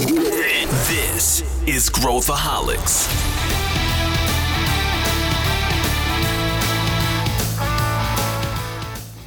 This is Growthaholics.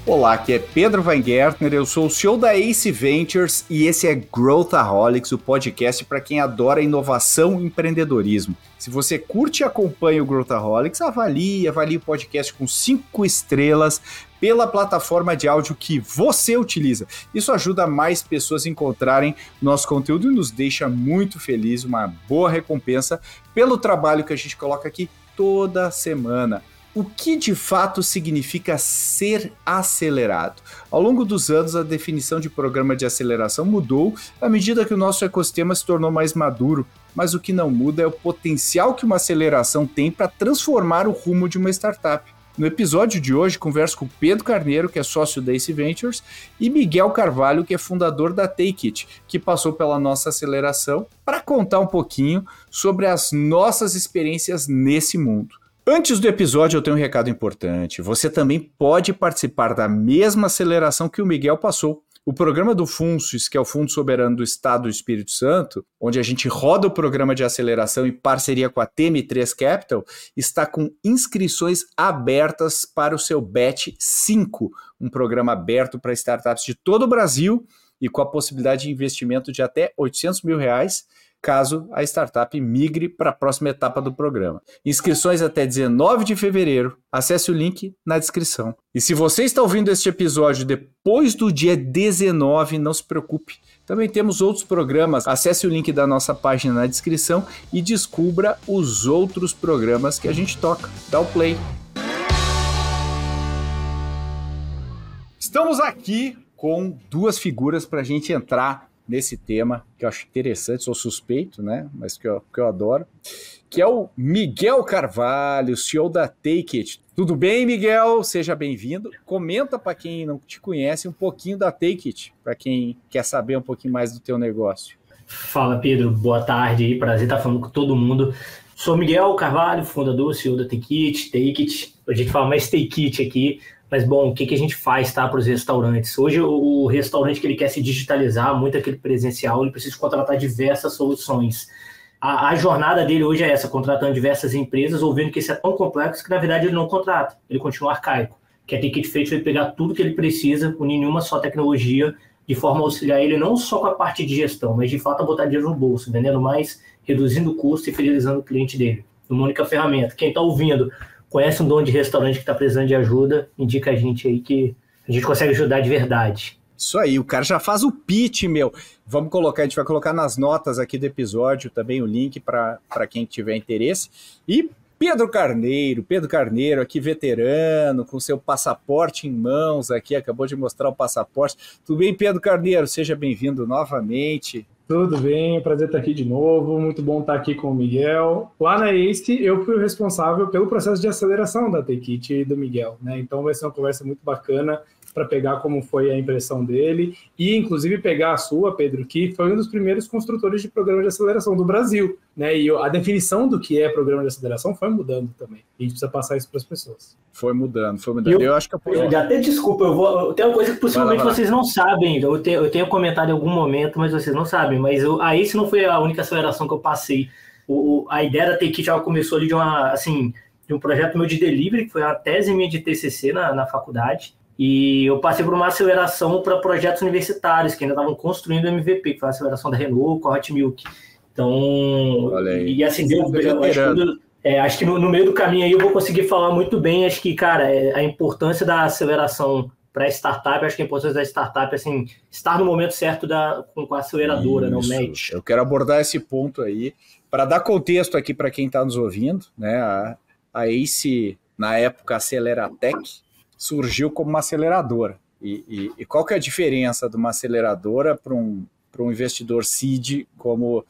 Olá, aqui é Pedro Weingärtner, eu sou o CEO da Ace Ventures e esse é Growthaholics, o podcast para quem adora inovação e empreendedorismo. Se você curte e acompanha o Growthaholics, avalie, avalie o podcast com cinco estrelas pela plataforma de áudio que você utiliza. Isso ajuda mais pessoas a encontrarem nosso conteúdo e nos deixa muito feliz, uma boa recompensa pelo trabalho que a gente coloca aqui toda semana o que de fato significa ser acelerado? Ao longo dos anos, a definição de programa de aceleração mudou à medida que o nosso ecossistema se tornou mais maduro, mas o que não muda é o potencial que uma aceleração tem para transformar o rumo de uma startup. No episódio de hoje, converso com Pedro Carneiro, que é sócio da Ace Ventures, e Miguel Carvalho, que é fundador da Take It, que passou pela nossa aceleração, para contar um pouquinho sobre as nossas experiências nesse mundo. Antes do episódio, eu tenho um recado importante. Você também pode participar da mesma aceleração que o Miguel passou. O programa do FUNSUS, que é o Fundo Soberano do Estado do Espírito Santo, onde a gente roda o programa de aceleração em parceria com a TM3 Capital, está com inscrições abertas para o seu BET 5, um programa aberto para startups de todo o Brasil e com a possibilidade de investimento de até 800 mil reais caso a startup migre para a próxima etapa do programa. Inscrições até 19 de fevereiro. Acesse o link na descrição. E se você está ouvindo este episódio depois do dia 19, não se preocupe. Também temos outros programas. Acesse o link da nossa página na descrição e descubra os outros programas que a gente toca. Dá o play. Estamos aqui com duas figuras para a gente entrar nesse tema que eu acho interessante, sou suspeito, né? Mas que eu, que eu adoro, que é o Miguel Carvalho, CEO da Take It. Tudo bem, Miguel? Seja bem-vindo. Comenta para quem não te conhece um pouquinho da Take It, para quem quer saber um pouquinho mais do teu negócio. Fala, Pedro. Boa tarde. Prazer estar falando com todo mundo. Sou Miguel Carvalho, fundador, CEO da Take It, Take It. A gente fala mais Take It aqui, mas, bom, o que, que a gente faz tá, para os restaurantes? Hoje, o, restaurante que ele quer se digitalizar, muito aquele presencial, ele precisa contratar diversas soluções. A, a, jornada dele hoje é essa, contratando diversas empresas, ou vendo que isso é tão complexo que, na verdade, ele não contrata, ele continua arcaico. Que é Ticket feito ele pegar tudo que ele precisa, unir em uma só tecnologia, de forma a auxiliar ele não só com a parte de gestão, mas de fato a botar dinheiro no bolso, vendendo mais, reduzindo o custo e fidelizando o cliente dele. Uma única ferramenta. Quem está ouvindo conhece um dono de restaurante que está precisando de ajuda, indica a gente aí que a gente consegue ajudar de verdade. Isso aí, o cara já faz o pitch, meu. Vamos colocar, a gente vai colocar nas notas aqui do episódio também o link para quem tiver interesse. E Pedro Carneiro, Pedro Carneiro aqui veterano, com seu passaporte em mãos aqui, acabou de mostrar o passaporte. Tudo bem, Pedro Carneiro? Seja bem-vindo novamente. Tudo bem, prazer estar aqui de novo. Muito bom estar aqui com o Miguel. Lá na ACE, eu fui o responsável pelo processo de aceleração da Take e do Miguel, né? Então vai ser uma conversa muito bacana para pegar como foi a impressão dele e, inclusive, pegar a sua, Pedro, que foi um dos primeiros construtores de programa de aceleração do Brasil. Né? E a definição do que é programa de aceleração foi mudando também. E a gente precisa passar isso para as pessoas. Foi mudando, foi mudando. Eu, eu acho que eu... eu até desculpa, eu vou. Tem uma coisa que possivelmente vai lá, vai lá. vocês não sabem. Eu tenho, eu tenho comentado em algum momento, mas vocês não sabem. Mas eu, a esse não foi a única aceleração que eu passei. O, a ideia da Take já começou ali de uma, assim, de um projeto meu de delivery, que foi uma tese minha de TCC na, na faculdade. E eu passei por uma aceleração para projetos universitários que ainda estavam construindo o MVP, que foi a aceleração da Renault com a Hot Milk. Então, e assim, deu, eu, acho, que, é, acho que no, no, meio do caminho aí eu vou conseguir falar muito bem. Acho que, cara, é, a importância da aceleração para startup, acho que a importância da startup assim, estar no momento certo da, com, com a aceleradora, Isso. não match. Eu quero abordar esse ponto aí. Para dar contexto aqui para quem está nos ouvindo, né? A, a ACE, na época, Aceleratec, surgiu como uma aceleradora. E, e, e qual que é a diferença de uma aceleradora para um, um investidor seed, como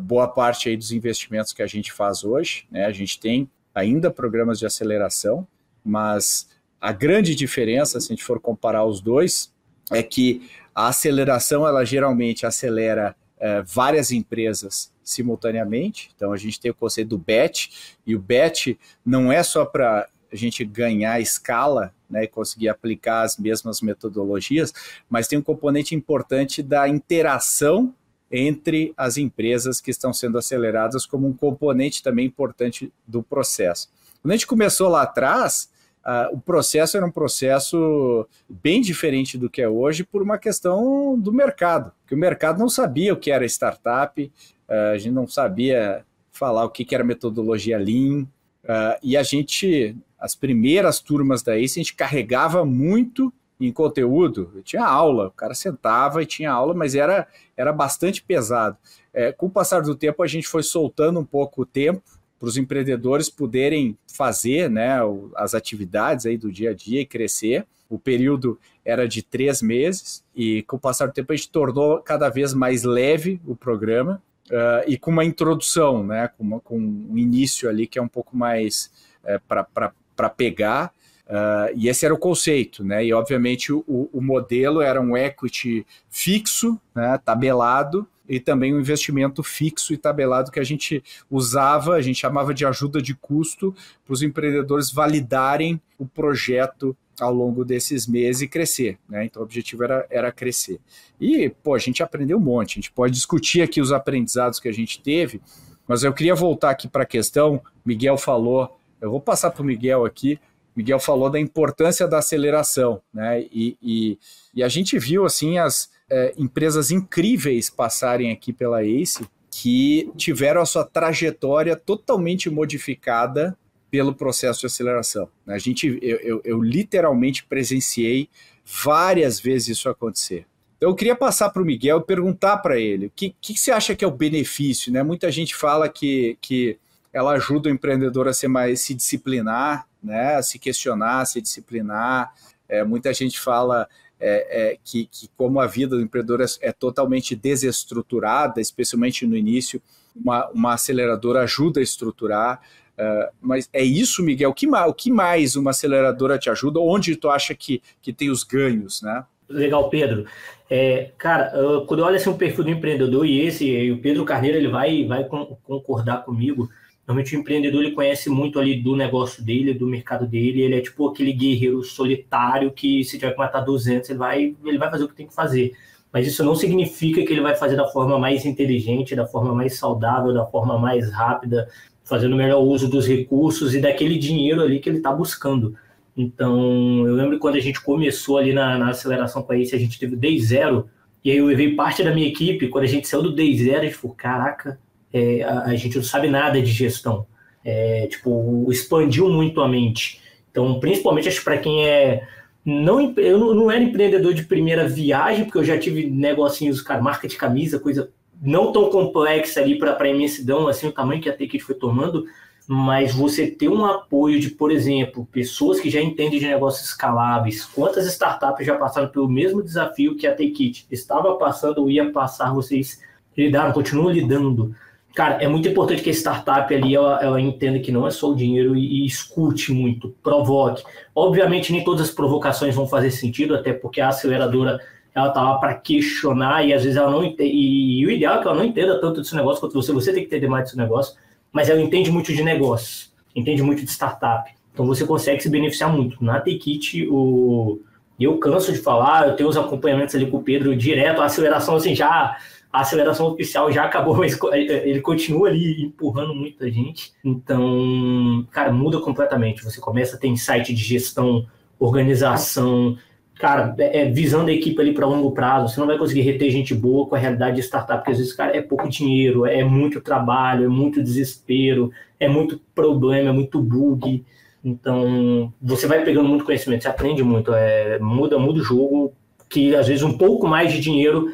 boa parte aí dos investimentos que a gente faz hoje? Né? A gente tem ainda programas de aceleração, mas a grande diferença, se a gente for comparar os dois, é que a aceleração ela geralmente acelera é, várias empresas simultaneamente. Então a gente tem o conceito do BET, e o BET não é só para a gente ganhar escala né, e conseguir aplicar as mesmas metodologias, mas tem um componente importante da interação entre as empresas que estão sendo aceleradas como um componente também importante do processo. Quando a gente começou lá atrás, uh, o processo era um processo bem diferente do que é hoje por uma questão do mercado, que o mercado não sabia o que era startup, uh, a gente não sabia falar o que, que era metodologia Lean, uh, e a gente, as primeiras turmas da ACE, a gente carregava muito em conteúdo, eu tinha aula, o cara sentava e tinha aula, mas era, era bastante pesado. É, com o passar do tempo, a gente foi soltando um pouco o tempo, para os empreendedores poderem fazer né, as atividades aí do dia a dia e crescer. O período era de três meses e com o passar do tempo a gente tornou cada vez mais leve o programa uh, e com uma introdução, né, com, uma, com um início ali que é um pouco mais é, para pegar. Uh, e esse era o conceito, né? E obviamente o, o modelo era um equity fixo, né, tabelado, e também um investimento fixo e tabelado que a gente usava, a gente chamava de ajuda de custo para os empreendedores validarem o projeto ao longo desses meses e crescer, né? Então o objetivo era, era crescer. E, pô, a gente aprendeu um monte, a gente pode discutir aqui os aprendizados que a gente teve, mas eu queria voltar aqui para a questão, Miguel falou, eu vou passar para o Miguel aqui, Miguel falou da importância da aceleração, né? E, e, e a gente viu assim as, é, empresas incríveis passarem aqui pela ACE que tiveram a sua trajetória totalmente modificada pelo processo de aceleração. A gente, eu, eu, eu literalmente presenciei várias vezes isso acontecer. Então, eu queria passar para o Miguel e perguntar para ele o que, que você acha que é o benefício, né? Muita gente fala que, que ela ajuda o empreendedor a ser mais se disciplinar, né? A se questionar, a se disciplinar. É, muita gente fala é, é, que, que, como a vida do empreendedor é, é, totalmente desestruturada, especialmente no início, uma, uma aceleradora ajuda a estruturar. Uh, mas é isso, Miguel? O que, mais, o que mais uma aceleradora te ajuda? Onde tu acha que, que tem os ganhos, né? Legal, Pedro. É, cara, quando eu olho assim, o perfil do empreendedor e esse, o Pedro Carneiro, ele vai, vai concordar comigo. Normalmente o empreendedor ele conhece muito ali do negócio dele, do mercado dele, ele é tipo aquele guerreiro solitário que se tiver que matar 200, ele vai, ele vai fazer o que tem que fazer. Mas isso não significa que ele vai fazer da forma mais inteligente, da forma mais saudável, da forma mais rápida, fazendo o melhor uso dos recursos e daquele dinheiro ali que ele está buscando. Então, eu lembro quando a gente começou ali na, na aceleração com a a gente teve o Day Zero, e aí eu levei parte da minha equipe, quando a gente saiu do Day Zero, a gente falou, caraca, é, a, a, gente não sabe nada de gestão. É, tipo, expandiu muito a mente. Então, principalmente acho para quem é. Não, eu não, era empreendedor de primeira viagem, porque eu já tive negocinhos, cara, marca de camisa, coisa não tão complexa ali para a imensidão, assim, o tamanho que a Take foi tomando, mas você ter um apoio de, por exemplo, pessoas que já entendem de negócios escaláveis, quantas startups já passaram pelo mesmo desafio que a Take estava passando ou ia passar, vocês lidaram, continuam lidando. Cara, é muito importante que a startup ali ela, ela entenda que não é só o dinheiro e, e, escute muito, provoque. Obviamente, nem todas as provocações vão fazer sentido, até porque a aceleradora ela tá lá para questionar e às vezes ela não entende. E, o ideal é que ela não entenda tanto desse negócio quanto você. Você tem que entender mais desse negócio, mas ela entende muito de negócio, entende muito de startup. Então você consegue se beneficiar muito. Na Tekit, o eu canso de falar, eu tenho os acompanhamentos ali com o Pedro direto, a aceleração assim já a aceleração oficial já acabou, mas ele continua ali empurrando muita gente. Então, cara, muda completamente. Você começa a ter insight de gestão, organização, cara, é, é visando a equipe ali para longo prazo. Você não vai conseguir reter gente boa com a realidade de startup, porque às vezes, cara, é pouco dinheiro, é muito trabalho, é muito desespero, é muito problema, é muito bug. Então, você vai pegando muito conhecimento, você aprende muito, é, muda, muda o jogo, que às vezes um pouco mais de dinheiro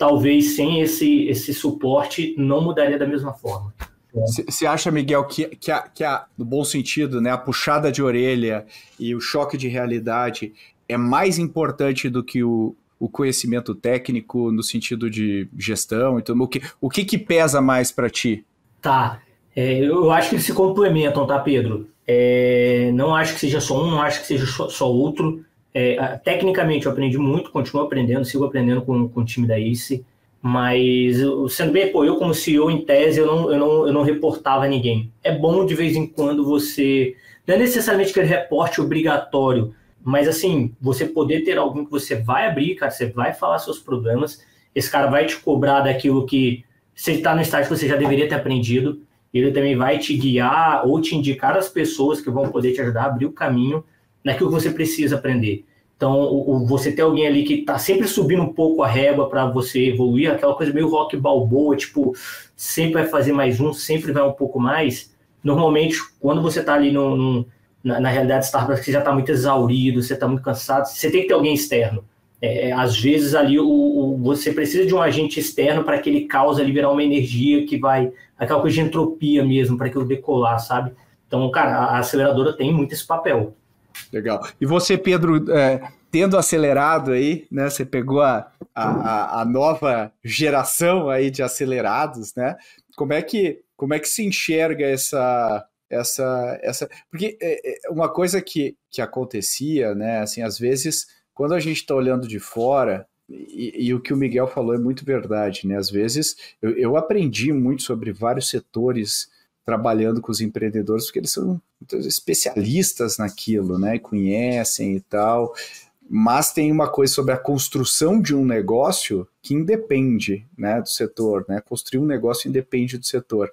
talvez sem esse, esse suporte não mudaria da mesma forma. Você acha, Miguel, que, que, a, que a, no bom sentido, né, a puxada de orelha e o choque de realidade é mais importante do que o, o conhecimento técnico no sentido de gestão? Então, o que, o que, que pesa mais para ti? Tá. É, eu acho que eles se complementam, tá, Pedro? É, não acho que seja só um, não acho que seja só, só outro. É, tecnicamente eu aprendi muito, continuo aprendendo, sigo aprendendo com, com o time da ICE, mas sendo bem, pô, eu como CEO em tese eu não, eu, não, eu não reportava ninguém. É bom de vez em quando você, não é necessariamente aquele reporte obrigatório, mas assim, você poder ter alguém que você vai abrir, cara, você vai falar seus problemas, esse cara vai te cobrar daquilo que você está no estágio que você já deveria ter aprendido. Ele também vai te guiar ou te indicar as pessoas que vão poder te ajudar a abrir o caminho naquilo que você precisa aprender. Então, o, o, você ter alguém ali que está sempre subindo um pouco a régua para você evoluir, aquela coisa meio rock balboa, tipo, sempre vai fazer mais um, sempre vai um pouco mais. Normalmente, quando você está ali no, no, na, na, realidade Starbucks, você já está muito exaurido, você está muito cansado, você tem que ter alguém externo. É, às vezes ali o, o, você precisa de um agente externo para aquele caos ali virar uma energia que vai, aquela coisa de entropia mesmo, para aquilo decolar, sabe? Então, cara, a aceleradora tem muito esse papel. Legal. E você, Pedro, é, tendo acelerado aí, né? Você pegou a, a, a, nova geração aí de acelerados, né? Como é que, como é que se enxerga essa essa essa porque é, é uma coisa que, que acontecia, né? Assim, às vezes quando a gente está olhando de fora e, e, o que o Miguel falou é muito verdade, né? Às vezes eu, eu aprendi muito sobre vários setores trabalhando com os empreendedores, porque eles são especialistas naquilo, né? Conhecem e tal. Mas tem uma coisa sobre a construção de um negócio que independe né, do setor, né? Construir um negócio independe do setor.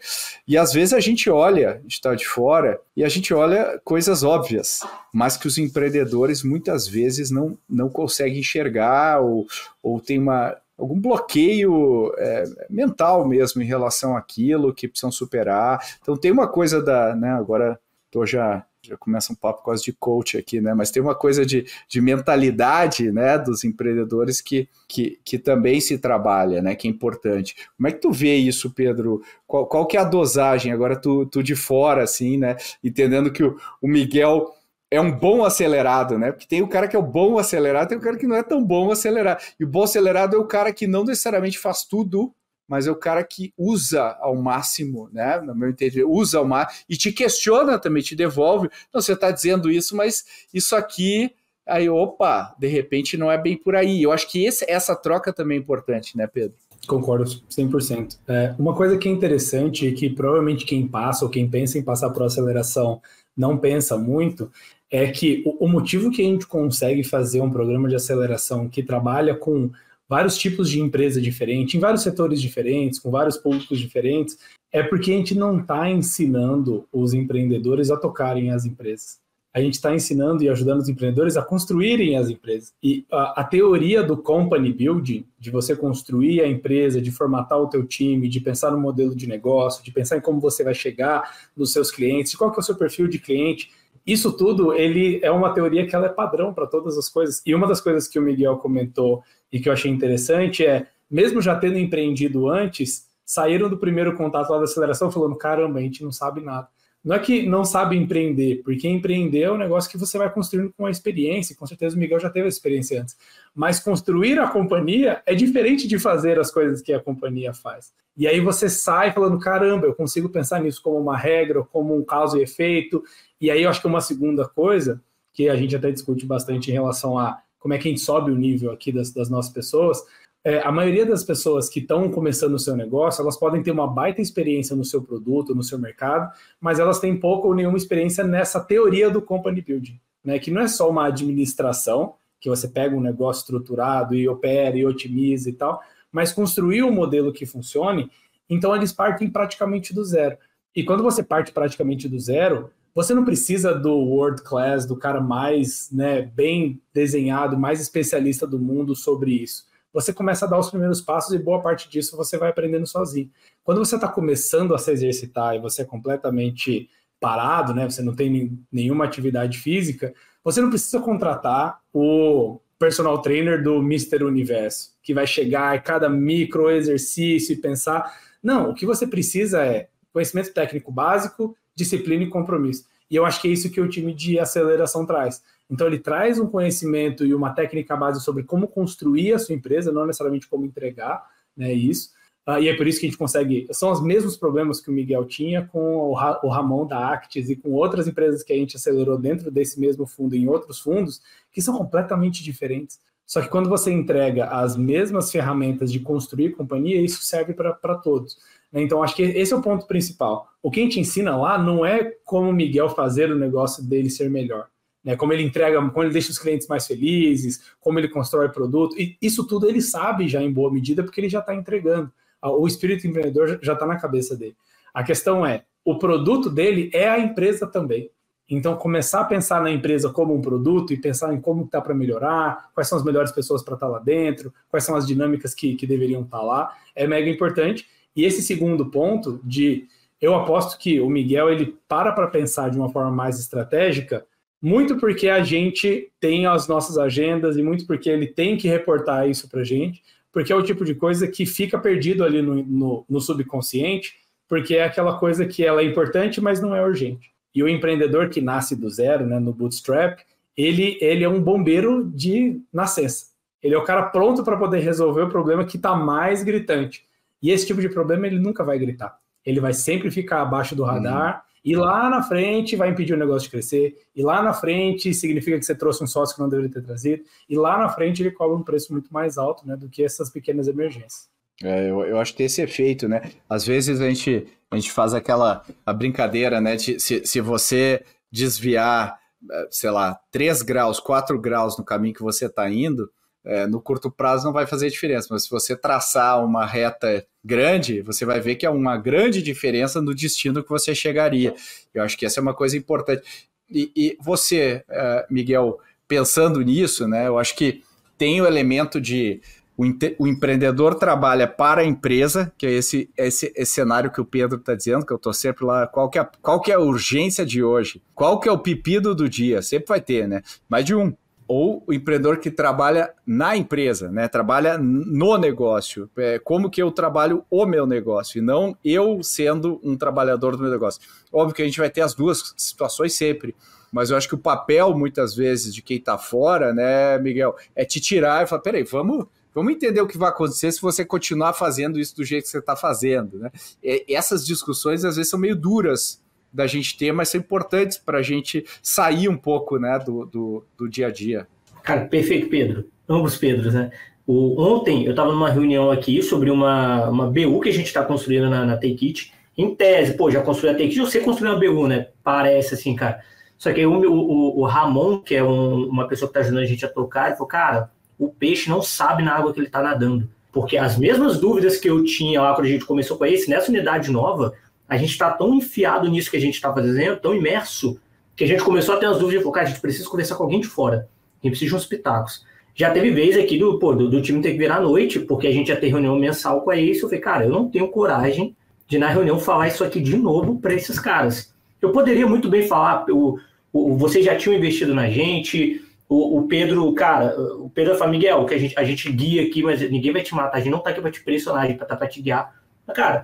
E às vezes a gente olha, a gente está de fora, e a gente olha coisas óbvias, mas que os empreendedores muitas vezes não, não conseguem enxergar ou, ou tem uma, algum bloqueio é, mental mesmo em relação àquilo que precisam superar. Então tem uma coisa da, né, agora tô já já começa um papo quase de coach aqui, né? Mas tem uma coisa de, de mentalidade, né, dos empreendedores que, que, que também se trabalha, né? Que é importante. Como é que tu vê isso, Pedro? Qual, qual que é a dosagem? Agora tu, tu de fora, assim, né? Entendendo que o, o Miguel é um bom acelerado, né? Porque tem o cara que é o bom acelerado, tem o cara que não é tão bom acelerado. E o bom acelerado é o cara que não necessariamente faz tudo, mas é o cara que usa ao máximo, né? No meu entender, usa ao máximo e te questiona também, te devolve. Não, você está dizendo isso, mas isso aqui. Aí, opa, de repente não é bem por aí. Eu acho que esse, essa troca também é importante, né, Pedro? Concordo 100%. É, uma coisa que é interessante e que provavelmente quem passa ou quem pensa em passar por aceleração não pensa muito é que o, motivo que a gente consegue fazer um programa de aceleração que trabalha com vários tipos de empresa diferentes, em vários setores diferentes, com vários públicos diferentes, é porque a gente não está ensinando os empreendedores a tocarem as empresas. A gente está ensinando e ajudando os empreendedores a construírem as empresas. E a, a, teoria do company building, de você construir a empresa, de formatar o teu time, de pensar no modelo de negócio, de pensar em como você vai chegar nos seus clientes, qual que é o seu perfil de cliente, isso tudo, ele é uma teoria que ela é padrão para todas as coisas. E uma das coisas que o Miguel comentou e que eu achei interessante é, mesmo já tendo empreendido antes, saíram do primeiro contato lá da aceleração falando, caramba, a gente não sabe nada. Não é que não sabe empreender, porque empreender é um negócio que você vai construindo com a experiência, com certeza o Miguel já teve a experiência antes. Mas construir a companhia é diferente de fazer as coisas que a companhia faz. E aí você sai falando, caramba, eu consigo pensar nisso como uma regra, como um caso e efeito, e aí eu acho que uma segunda coisa, que a gente até discute bastante em relação a como é que a gente sobe o nível aqui das, das nossas pessoas, é, a maioria das pessoas que estão começando o seu negócio, elas podem ter uma baita experiência no seu produto, no seu mercado, mas elas têm pouca ou nenhuma experiência nessa teoria do company building, né? Que não é só uma administração, que você pega um negócio estruturado e opera e otimiza e tal, mas construir um modelo que funcione, então eles partem praticamente do zero. E quando você parte praticamente do zero, você não precisa do world class, do cara mais né, bem desenhado, mais especialista do mundo sobre isso. Você começa a dar os primeiros passos e boa parte disso você vai aprendendo sozinho. Quando você está começando a se exercitar e você é completamente parado, né, você não tem nenhuma atividade física, você não precisa contratar o personal trainer do Mr. Universo, que vai chegar e cada micro exercício e pensar. Não, o que você precisa é conhecimento técnico básico disciplina e compromisso. E eu acho que é isso que o time de aceleração traz. Então, ele traz um conhecimento e uma técnica base sobre como construir a sua empresa, não necessariamente como entregar né, isso. Uh, e é por isso que a gente consegue. São os mesmos problemas que o Miguel tinha com o, Ra, o Ramon da Actis e com outras empresas que a gente acelerou dentro desse mesmo fundo em outros fundos, que são completamente diferentes. Só que quando você entrega as mesmas ferramentas de construir companhia, isso serve para todos. Né? Então, acho que esse é o ponto principal. O que a gente ensina lá não é como o Miguel fazer o negócio dele ser melhor. né? Como ele entrega, como ele deixa os clientes mais felizes, como ele constrói produto. E isso tudo ele sabe já em boa medida, porque ele já está entregando. O espírito empreendedor já está na cabeça dele. A questão é, o produto dele é a empresa também. Então, começar a pensar na empresa como um produto e pensar em como está para melhorar, quais são as melhores pessoas para estar tá lá dentro, quais são as dinâmicas que, que deveriam estar tá lá, é mega importante. E esse segundo ponto de eu aposto que o Miguel ele para para pensar de uma forma mais estratégica, muito porque a gente tem as nossas agendas e muito porque ele tem que reportar isso para gente, porque é o tipo de coisa que fica perdido ali no, no, no subconsciente, porque é aquela coisa que ela é importante, mas não é urgente. E o empreendedor que nasce do zero, né, no bootstrap, ele, ele é um bombeiro de nascença. Ele é o cara pronto para poder resolver o problema que está mais gritante. E esse tipo de problema ele nunca vai gritar ele vai sempre ficar abaixo do radar. E lá na frente vai impedir o negócio de crescer. E lá na frente significa que você trouxe um sócio que não deveria ter trazido. E lá na frente ele cobra um preço muito mais alto né, do que essas pequenas emergências. É, eu, eu, acho que tem esse efeito, né? Às vezes a gente, a gente faz aquela a brincadeira, né? De, se, se você desviar, eh, sei lá, 3 graus, 4 graus no caminho que você está indo, é, no curto prazo não vai fazer diferença, mas se você traçar uma reta grande, você vai ver que é uma grande diferença no destino que você chegaria. Eu acho que essa é uma coisa importante. E, e você, é, Miguel, pensando nisso, né, eu acho que tem o elemento de o, o, empreendedor trabalha para a empresa, que é esse, esse, esse cenário que o Pedro está dizendo, que eu estou sempre lá, qual que, é, qual que é a urgência de hoje? Qual que é o pepino do dia? Sempre vai ter, né? Mais de um ou o empreendedor que trabalha na empresa, né? Trabalha no negócio. É, como que eu trabalho o meu negócio e não eu sendo um trabalhador do meu negócio. Óbvio que a gente vai ter as duas situações sempre, mas eu acho que o papel muitas vezes de quem está fora, né, Miguel, é te tirar e falar, peraí, vamos Vamos entender o que vai acontecer se você continuar fazendo isso do jeito que você está fazendo. Né? E essas discussões às vezes são meio duras da gente ter, mas são importantes para a gente sair um pouco né, do, do, do, dia a dia. Cara, perfeito, Pedro. Ambos Pedros, né? O, ontem eu estava numa reunião aqui sobre uma, uma BU que a gente está construindo na, na Take It. Em tese, pô, já construiu a Take It, você construiu uma BU, né? Parece assim, cara. Só que o, o, o Ramon, que é um, uma pessoa que está ajudando a gente a tocar, ele falou, cara, o peixe não sabe na água que ele está nadando. Porque as mesmas dúvidas que eu tinha lá quando a gente começou com esse, nessa unidade nova, a gente está tão enfiado nisso que a gente está fazendo, tão imerso, que a gente começou a ter as dúvidas de, cara, a gente precisa conversar com alguém de fora. A gente precisa de uns pitacos. Já teve vez aqui do, pô, do, do, time ter que virar à noite, porque a gente ia ter reunião mensal com a Ace. Eu falei, cara, eu não tenho coragem de na reunião falar isso aqui de novo para esses caras. Eu poderia muito bem falar, o, o, vocês já tinham investido na gente, o, o, Pedro, cara, o Pedro fala, Miguel, que a gente, a gente guia aqui, mas ninguém vai te matar, a gente não tá aqui para te pressionar, a gente tá para te guiar. Mas, cara,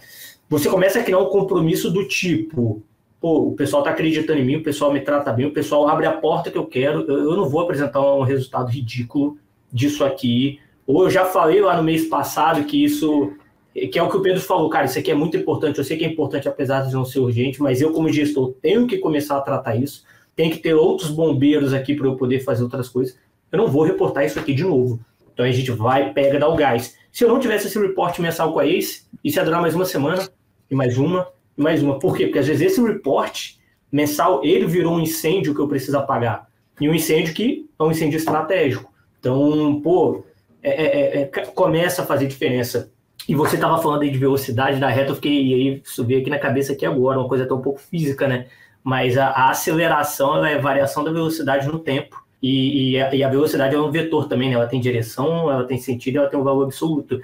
você começa a criar um compromisso do tipo, pô, o pessoal está acreditando em mim, o pessoal me trata bem, o pessoal abre a porta que eu quero, eu, eu não vou apresentar um resultado ridículo disso aqui. Ou eu já falei lá no mês passado que isso, que é o que o Pedro falou, cara, isso aqui é muito importante, eu sei que é importante apesar de não ser urgente, mas eu como gestor tenho que começar a tratar isso, tem que ter outros bombeiros aqui para eu poder fazer outras coisas. Eu não vou reportar isso aqui de novo. Então a gente vai, pega, dá o gás. Se eu não tivesse esse report mensal com a Ace, isso ia durar mais uma semana, e mais uma, e mais uma. Por quê? Porque às vezes esse report mensal, ele virou um incêndio que eu preciso apagar. E um incêndio que é um incêndio estratégico. Então, pô, é, é, é, é começa a fazer diferença. E você estava falando aí de velocidade da reta, eu fiquei, e aí veio aqui na cabeça aqui agora, uma coisa até um pouco física, né? Mas a, a aceleração é variação da velocidade no tempo. E, e, a, e, a, velocidade é um vetor também, né? Ela tem direção, ela tem sentido, ela tem um valor absoluto.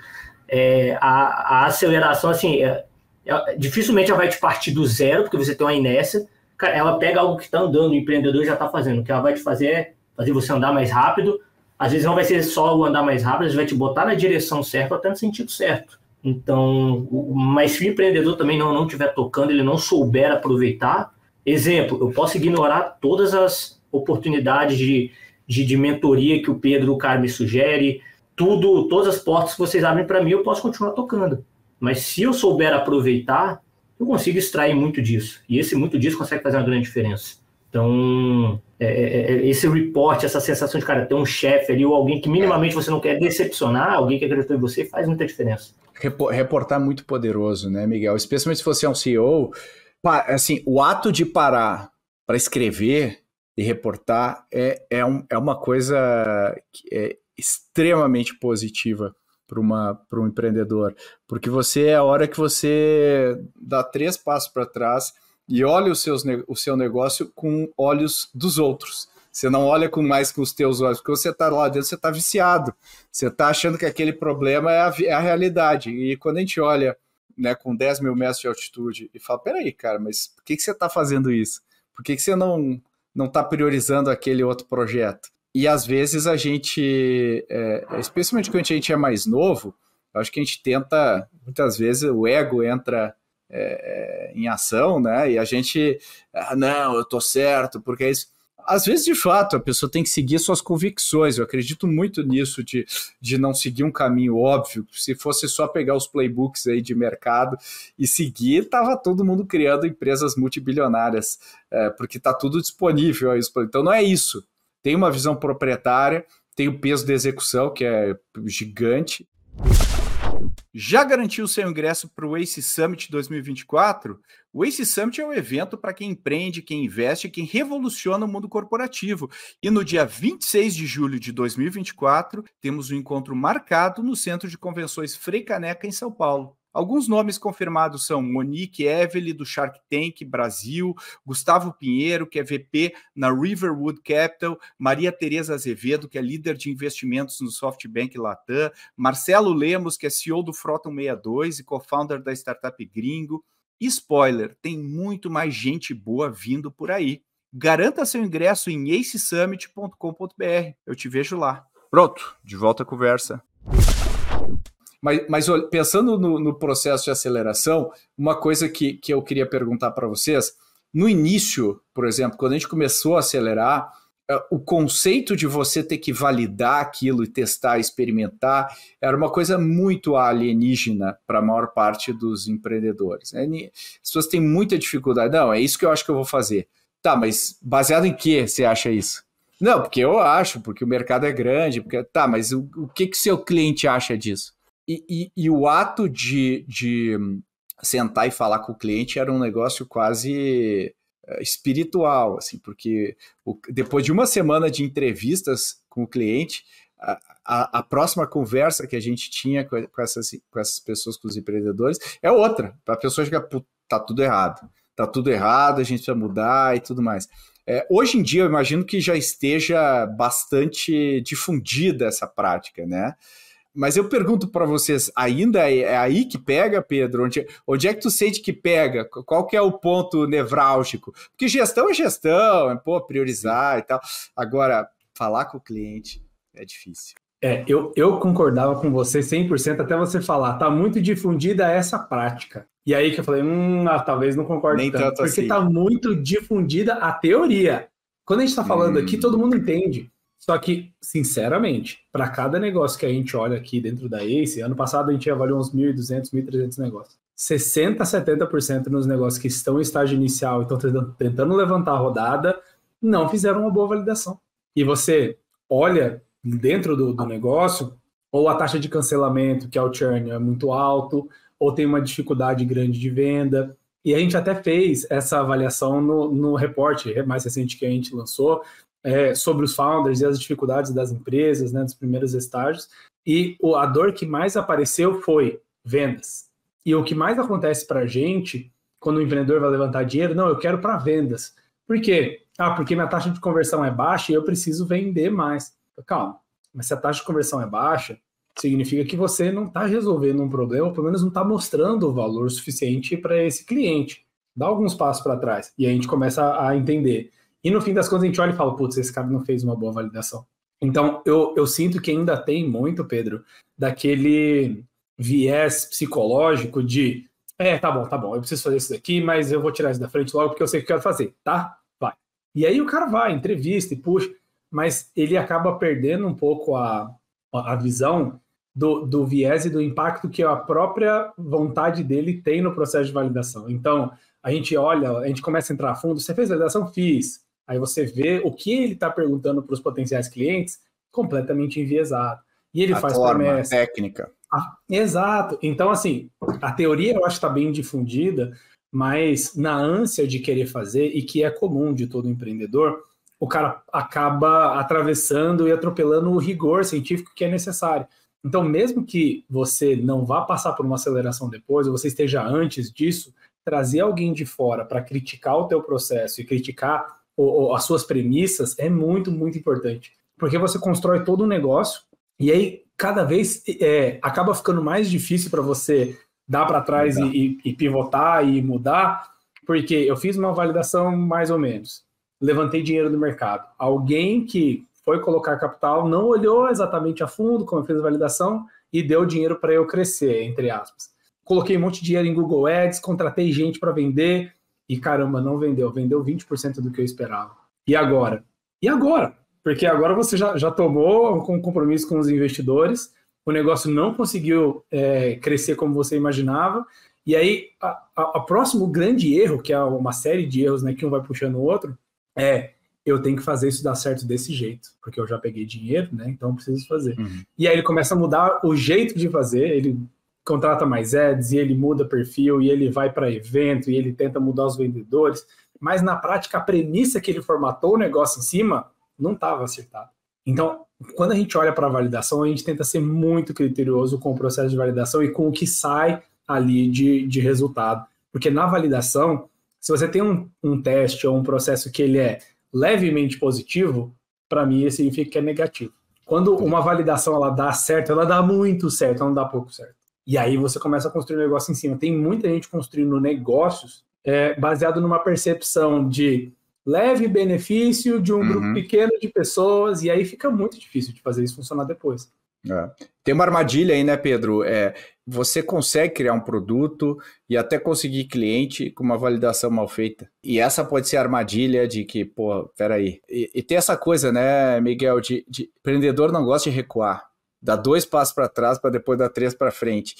É, a, a, aceleração, assim, é, ela, dificilmente ela vai te partir do zero, porque você tem uma inércia. Cara, ela pega algo que está andando, o empreendedor já está fazendo. O que ela vai te fazer é fazer você andar mais rápido. Às vezes não vai ser só o andar mais rápido, às vezes vai te botar na direção certa, até no sentido certo. Então, mas se o empreendedor também não não estiver tocando, ele não souber aproveitar, exemplo, eu posso ignorar todas as oportunidades de, de, de mentoria que o Pedro, o cara, me sugere, tudo, todas as portas que vocês abrem para mim, eu posso continuar tocando. Mas se eu souber aproveitar, eu consigo extrair muito disso. E esse muito disso consegue fazer uma grande diferença. Então, é, é, é esse report, essa sensação de, cara, ter um chefe ali ou alguém que minimamente você não quer decepcionar, alguém que acreditou em você, faz muita diferença. Reportar muito poderoso, né, Miguel? Especialmente se você é um CEO, assim, o ato de parar para escrever, e reportar é, é, um, é uma coisa que é extremamente positiva para um empreendedor, porque você é a hora que você dá três passos para trás e olha os seus, o seu negócio com olhos dos outros. Você não olha com mais com os teus olhos, porque você está lá dentro, você está viciado. Você está achando que aquele problema é a, é a, realidade. E quando a gente olha né, com 10 mil metros de altitude e fala, peraí, cara, mas por que, que você está fazendo isso? Por que, que você não não está priorizando aquele outro projeto? E às vezes a gente, é, especialmente quando a gente é mais novo, acho que a gente tenta, muitas vezes o ego entra é, é, em ação, né? E a gente, ah, não, eu tô certo, porque é isso. Às vezes, de fato, a pessoa tem que seguir suas convicções. Eu acredito muito nisso de, de não seguir um caminho óbvio. Se fosse só pegar os playbooks aí de mercado e seguir, tava todo mundo criando empresas multibilionárias, é, porque tá tudo disponível. Então não é isso. Tem uma visão proprietária, tem o peso de execução, que é gigante, já garantiu seu ingresso para o ACE Summit 2024? O ACE Summit é um evento para quem empreende, quem investe, quem revoluciona o mundo corporativo. E no dia 26 de julho de 2024, temos um encontro marcado no Centro de Convenções Frei Caneca, em São Paulo. Alguns nomes confirmados são Monique Evely, do Shark Tank Brasil, Gustavo Pinheiro, que é VP na Riverwood Capital, Maria Tereza Azevedo, que é líder de investimentos no SoftBank Latam, Marcelo Lemos, que é CEO do Frota 62 e co-founder da startup Gringo. E spoiler, tem muito mais gente boa vindo por aí. Garanta seu ingresso em acesummit.com.br. Eu te vejo lá. Pronto, de volta à conversa. Mas, mas pensando no, no, processo de aceleração, uma coisa que, que eu queria perguntar para vocês: no início, por exemplo, quando a gente começou a acelerar, uh, o conceito de você ter que validar aquilo e testar, experimentar, era uma coisa muito alienígena para a maior parte dos empreendedores. Né? As pessoas têm muita dificuldade. Não, é isso que eu acho que eu vou fazer. Tá, mas baseado em que você acha isso? Não, porque eu acho, porque o mercado é grande, porque tá, mas o, o que que seu cliente acha disso? E, e, e, o ato de, de sentar e falar com o cliente era um negócio quase eh, espiritual, assim, porque depois de uma semana de entrevistas com o cliente, a, a, a próxima conversa que a gente tinha com, essas, com essas pessoas, com os empreendedores, é outra. A pessoa fica, tá tudo errado, tá tudo errado, a gente precisa mudar e tudo mais. É, hoje em dia, eu imagino que já esteja bastante difundida essa prática, né? Mas eu pergunto para vocês, ainda é, é, aí que pega, Pedro? Onde, onde é que tu sente que pega? Qual que é o ponto nevrálgico? Porque gestão é gestão, é pô, priorizar e tal. Agora, falar com o cliente é difícil. É, eu, eu concordava com você 100% até você falar, tá muito difundida essa prática. E aí que eu falei, hum, ah, talvez não concorde Nem tanto, tanto porque assim. tá muito difundida a teoria. Quando a gente está falando hum. aqui, todo mundo entende. Só que, sinceramente, para cada negócio que a gente olha aqui dentro da ACE, ano passado a gente avaliou uns 1.200, 1.300 negócios. 60% a 70% nos negócios que estão em estágio inicial e estão tentando levantar a rodada, não fizeram uma boa validação. E você olha dentro do, do negócio, ou a taxa de cancelamento, que é o churn, é muito alto, ou tem uma dificuldade grande de venda. E a gente até fez essa avaliação no, no reporte mais recente que a gente lançou, é, sobre os founders e as dificuldades das empresas, né, dos primeiros estágios. E o, a dor que mais apareceu foi vendas. E o que mais acontece para a gente, quando o empreendedor vai levantar dinheiro, não, eu quero para vendas. Por quê? Ah, porque minha taxa de conversão é baixa e eu preciso vender mais. Calma, mas se a taxa de conversão é baixa, significa que você não está resolvendo um problema, ou pelo menos não está mostrando o valor suficiente para esse cliente. Dá alguns passos para trás e a gente começa a entender e no fim das contas a gente olha e fala, putz, esse cara não fez uma boa validação. Então eu, eu sinto que ainda tem muito, Pedro, daquele viés psicológico de é, tá bom, tá bom, eu preciso fazer isso daqui, mas eu vou tirar isso da frente logo porque eu sei o que eu quero fazer, tá? Vai. E aí o cara vai, entrevista e puxa, mas ele acaba perdendo um pouco a, a visão do, do viés e do impacto que a própria vontade dele tem no processo de validação. Então, a gente olha, a gente começa a entrar a fundo, você fez validação? Fiz. Aí você vê o que ele está perguntando para os potenciais clientes completamente enviesado. E ele a faz forma, promessa. técnica. Ah, exato. Então, assim, a teoria eu acho que está bem difundida, mas na ânsia de querer fazer, e que é comum de todo empreendedor, o cara acaba atravessando e atropelando o rigor científico que é necessário. Então, mesmo que você não vá passar por uma aceleração depois, ou você esteja antes disso, trazer alguém de fora para criticar o teu processo e criticar o, o, as suas premissas é muito, muito importante. Porque você constrói todo um negócio e aí cada vez é, acaba ficando mais difícil para você dar para trás e, e, pivotar e mudar, porque eu fiz uma validação mais ou menos, levantei dinheiro do mercado. Alguém que foi colocar capital não olhou exatamente a fundo como eu fiz a validação e deu dinheiro para eu crescer, entre aspas. Coloquei um monte de dinheiro em Google Ads, contratei gente para vender e caramba, não vendeu, vendeu 20% do que eu esperava. E agora? E agora? Porque agora você já, já tomou um compromisso com os investidores, o negócio não conseguiu é, crescer como você imaginava, e aí a, a, a, próximo grande erro, que é uma série de erros né, que um vai puxando o outro, é eu tenho que fazer isso dar certo desse jeito, porque eu já peguei dinheiro, né? Então eu preciso fazer. Uhum. E aí ele começa a mudar o jeito de fazer, ele contrata mais ads, e ele muda perfil, e ele vai para evento, e ele tenta mudar os vendedores, mas na prática a premissa que ele formatou o negócio em cima não estava acertada. Então, quando a gente olha para a validação, a gente tenta ser muito criterioso com o processo de validação e com o que sai ali de, de resultado. Porque na validação, se você tem um, um teste ou um processo que ele é levemente positivo, para mim isso significa que é negativo. Quando uma validação ela dá certo, ela dá muito certo, ela não dá pouco certo. E aí você começa a construir um negócio em cima. Tem muita gente construindo negócios é, baseado numa percepção de leve benefício de um uhum. grupo pequeno de pessoas, e aí fica muito difícil de fazer isso funcionar depois. É. Tem uma armadilha aí, né, Pedro? É, você consegue criar um produto e até conseguir cliente com uma validação mal feita. E essa pode ser a armadilha de que, pô, peraí. E, e tem essa coisa, né, Miguel, de, de empreendedor não gosta de recuar. Dá dois passos para trás para depois dar três para frente.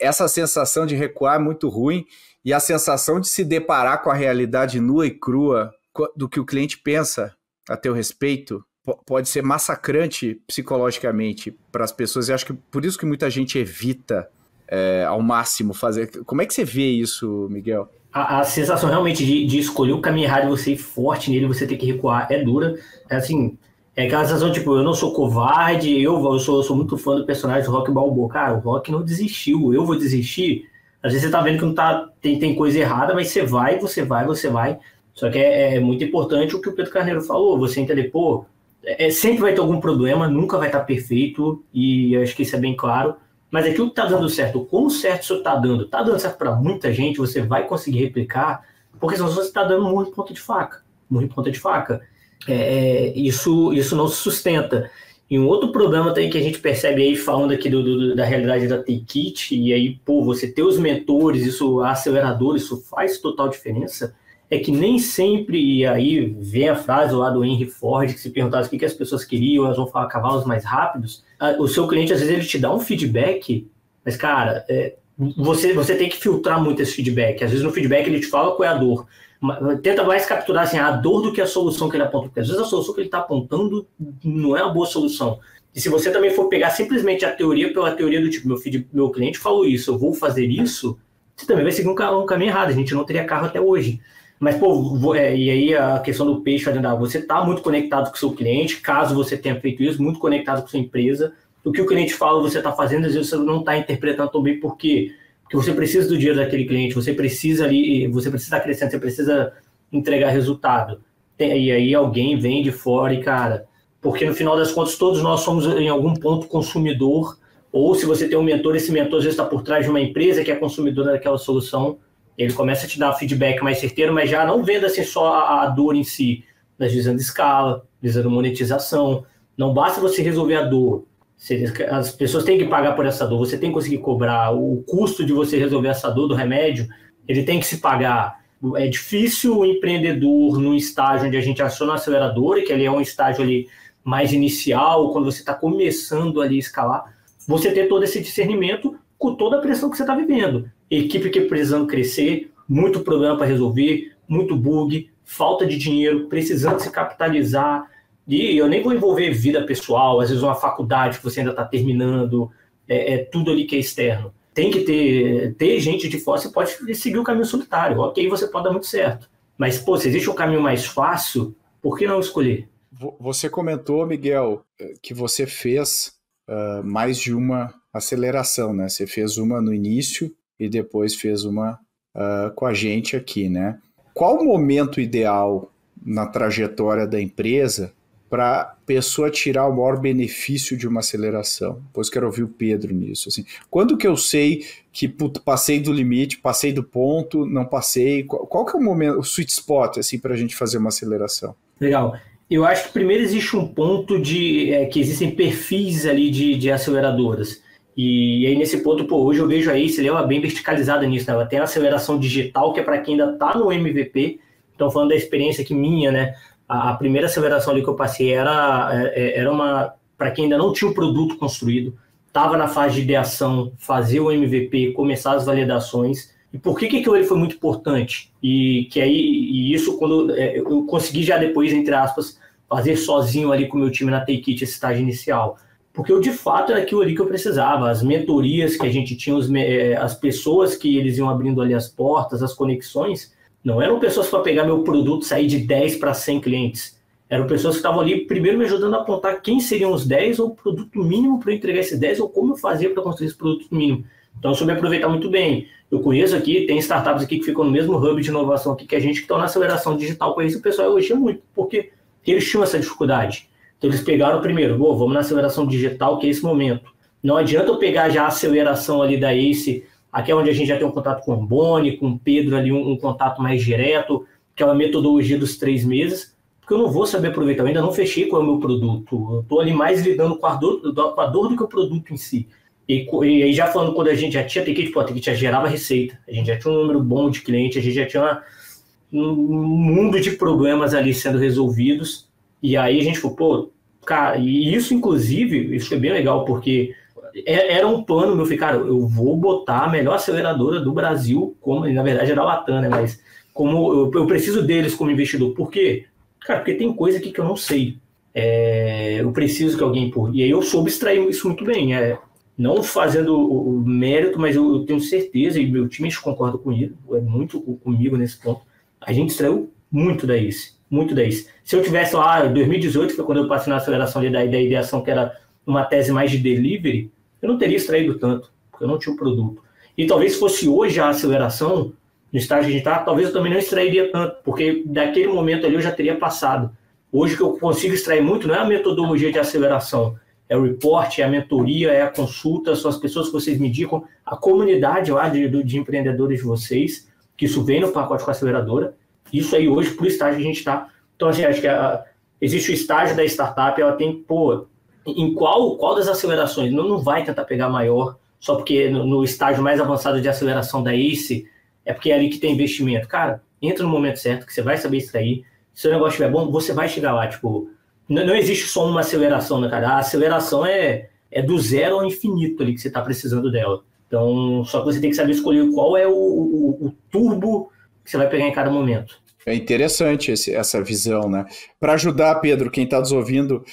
Essa sensação de recuar é muito ruim e a sensação de se deparar com a realidade nua e crua do que o cliente pensa a teu respeito pode ser massacrante psicologicamente para as pessoas. E acho que por isso que muita gente evita é, ao máximo fazer. Como é que você vê isso, Miguel? A, a sensação realmente de, de, escolher o caminho errado e você ir forte nele, você ter que recuar, é dura. É assim, é aquela sensação, tipo, eu não sou covarde, eu, eu, sou, eu sou muito fã do personagem do Rock Balboa. Cara, o Rock não desistiu, eu vou desistir. Às vezes você tá vendo que não tá, tem, tem coisa errada, mas você vai, você vai, você vai. Só que é, é muito importante o que o Pedro Carneiro falou, você entender, pô, é, sempre vai ter algum problema, nunca vai estar perfeito, e acho que isso é bem claro. Mas aquilo que está dando certo, como certo isso está dando, está dando certo para muita gente, você vai conseguir replicar, porque senão você está dando muito ponta de faca. Muito ponta de faca. É, é, isso, isso não se sustenta. E um outro problema também que a gente percebe aí, falando aqui do, do da realidade da Take e aí, pô, você ter os mentores, isso, acelerador, isso faz total diferença é que nem sempre, e aí vem a frase lá do Henry Ford, que se perguntasse o que, que as pessoas queriam, elas vão falar cavalos mais rápidos, o seu cliente, às vezes, ele te dá um feedback, mas, cara, é, você, você tem que filtrar muito esse feedback. Às vezes, no feedback, ele te fala qual é a dor. Tenta mais capturar assim, a dor do que a solução que ele aponta, porque às vezes a solução que ele está apontando não é uma boa solução. E se você também for pegar simplesmente a teoria pela teoria do tipo, meu, feed, meu cliente falou isso, eu vou fazer isso, você também vai seguir um, um caminho errado. A gente não teria carro até hoje. Mas, pô, é, e aí a questão do peixe fazendo você está muito conectado com o seu cliente, caso você tenha feito isso, muito conectado com a sua empresa. O que o cliente fala, você está fazendo, às vezes você não está interpretando tão bem por Porque você precisa do dinheiro daquele cliente, você precisa ali, você precisa crescendo, você precisa entregar resultado. E aí alguém vem de fora e, cara, porque no final das contas todos nós somos em algum ponto consumidor, ou se você tem um mentor, esse mentor às vezes está por trás de uma empresa que é consumidora daquela solução, ele começa a te dar feedback mais certeiro, mas já não vendo assim só a dor em si, mas visando escala, visando monetização. Não basta você resolver a dor. As pessoas têm que pagar por essa dor, você tem que conseguir cobrar. O custo de você resolver essa dor do remédio, ele tem que se pagar. É difícil o empreendedor num estágio onde a gente aciona o acelerador, que ele é um estágio ali mais inicial, quando você está começando ali a escalar, você ter todo esse discernimento com toda a pressão que você está vivendo equipe que precisando crescer, muito problema para resolver, muito bug, falta de dinheiro, precisando se capitalizar. E eu nem vou envolver vida pessoal, às vezes uma faculdade que você ainda está terminando, é, é, tudo ali que é externo. Tem que ter, ter gente de fora, você pode seguir o caminho solitário, ok, você pode dar muito certo. Mas, pô, se existe um caminho mais fácil, Por que não escolher? Você comentou, Miguel, que você fez uh, mais de uma aceleração, né? Você fez uma no início e depois fez uma uh, com a gente aqui, né? Qual o momento ideal na trajetória da empresa para a pessoa tirar o maior benefício de uma aceleração? Depois quero ouvir o Pedro nisso. Assim. Quando que eu sei que puto, passei do limite, passei do ponto, não passei? Qual, qual que é o momento, o sweet spot assim, para a gente fazer uma aceleração? Legal. Eu acho que primeiro existe um ponto de é, que existem perfis ali de, de aceleradoras. E, e, aí, nesse ponto, pô, hoje eu vejo a Ace, ela é bem verticalizada nisso, né? Ela tem a aceleração digital, que é para quem ainda está no MVP. Então, falando da experiência aqui minha, né? A, a, primeira aceleração ali que eu passei era, é, é, era uma para quem ainda não tinha o produto construído, estava na fase de ideação, fazer o MVP, começar as validações. E por que, que aquilo ali foi muito importante? E que aí, e isso quando é, eu consegui já depois, entre aspas, fazer sozinho ali com o meu time na Take It esse estágio inicial porque eu de fato era aquilo ali que eu precisava, as mentorias que a gente tinha, os, as pessoas que eles iam abrindo ali as portas, as conexões, não eram pessoas para pegar meu produto sair de 10 para 100 clientes. Eram pessoas que estavam ali primeiro me ajudando a apontar quem seriam os 10 ou o produto mínimo para eu entregar esses 10 ou como eu fazia para construir esse produto mínimo. Então eu soube aproveitar muito bem. Eu conheço aqui, tem startups aqui que ficam no mesmo hub de inovação aqui que a gente, que estão na aceleração digital com isso, o pessoal elogia muito, porque eles tinham essa dificuldade. Então eles pegaram primeiro, vamos na aceleração digital, que é esse momento. Não adianta eu pegar já a aceleração ali da ACE, aqui é onde a gente já tem um contato com o Boni, com o Pedro ali, um, um contato mais direto, aquela metodologia dos três meses, porque eu não vou saber aproveitar, eu ainda não fechei com o meu produto, eu estou ali mais lidando com a, dor, com a dor do que o produto em si. E, aí já falando quando a gente já tinha ticket, pô, a ticket já gerava receita, a gente já tinha um número bom de clientes, a gente já tinha uma, um mundo de problemas ali sendo resolvidos, e aí a gente falou, pô, Cara, e isso, inclusive, isso foi bem legal, porque é, era um plano meu, falei, cara, eu vou botar a melhor aceleradora do Brasil, como na verdade era a Latam, né? Mas como eu, eu, preciso deles como investidor. Por quê? Cara, porque tem coisa aqui que eu não sei. É, eu preciso que alguém por. E aí eu soube extrair isso muito bem. É, não fazendo o, mérito, mas eu, eu, tenho certeza, e meu time concorda comigo, é muito comigo nesse ponto. A gente extraiu muito da ICE muito daí. Se eu tivesse lá, em 2018, foi quando eu passei na aceleração da, da ideação, que era uma tese mais de delivery, eu não teria extraído tanto, porque eu não tinha o produto. E talvez fosse hoje a aceleração, no estágio digital, talvez eu também não extrairia tanto, porque daquele momento ali eu já teria passado. Hoje que eu consigo extrair muito não é a metodologia de aceleração, é o report, é a mentoria, é a consulta, são as pessoas que vocês me indicam, a comunidade lá de, de empreendedores de vocês, que isso vem no pacote com a aceleradora, isso aí hoje, para o estágio que a gente está. Então, assim, acho que a, existe o estágio da startup, ela tem, pô, em qual, qual das acelerações? Não, não vai tentar pegar maior, só porque no, no estágio mais avançado de aceleração da ACE, é porque é ali que tem investimento. Cara, entra no momento certo, que você vai saber extrair. Se o negócio estiver bom, você vai chegar lá. Tipo, não, não existe só uma aceleração, né, cara? A aceleração é, é do zero ao infinito ali que você está precisando dela. Então, só que você tem que saber escolher qual é o, o, o turbo que você vai pegar em cada momento. É interessante esse, essa visão, né? Para ajudar, Pedro, quem está nos ouvindo,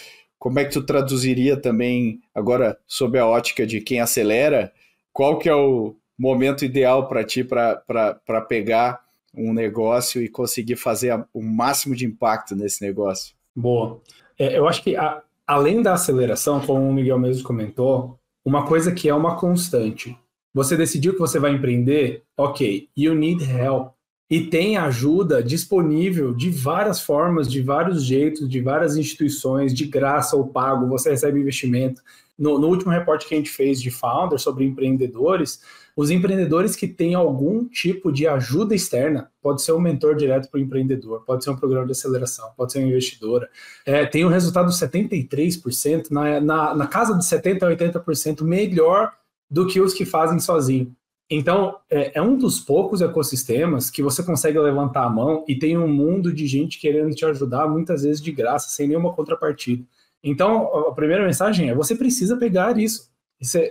como é que tu traduziria também, agora, sob a ótica de quem acelera, qual que é o momento ideal para ti para pegar um negócio e conseguir fazer o máximo de impacto nesse negócio? Boa. É, eu acho que a, além da aceleração, como o Miguel mesmo comentou, uma coisa que é uma constante. Você decidiu que você vai empreender, ok, you need help e tem ajuda disponível de várias formas, de vários jeitos, de várias instituições, de graça ou pago, você recebe investimento. No, no, último reporte que a gente fez de Founder sobre empreendedores, os empreendedores que têm algum tipo de ajuda externa, pode ser um mentor direto para o empreendedor, pode ser um programa de aceleração, pode ser uma investidora, é, tem um resultado de 73%, na, na, na casa de 70% a 80% melhor do que os que fazem sozinho. Então, é, é, um dos poucos ecossistemas que você consegue levantar a mão e tem um mundo de gente querendo te ajudar, muitas vezes de graça, sem nenhuma contrapartida. Então, a primeira mensagem é: você precisa pegar isso.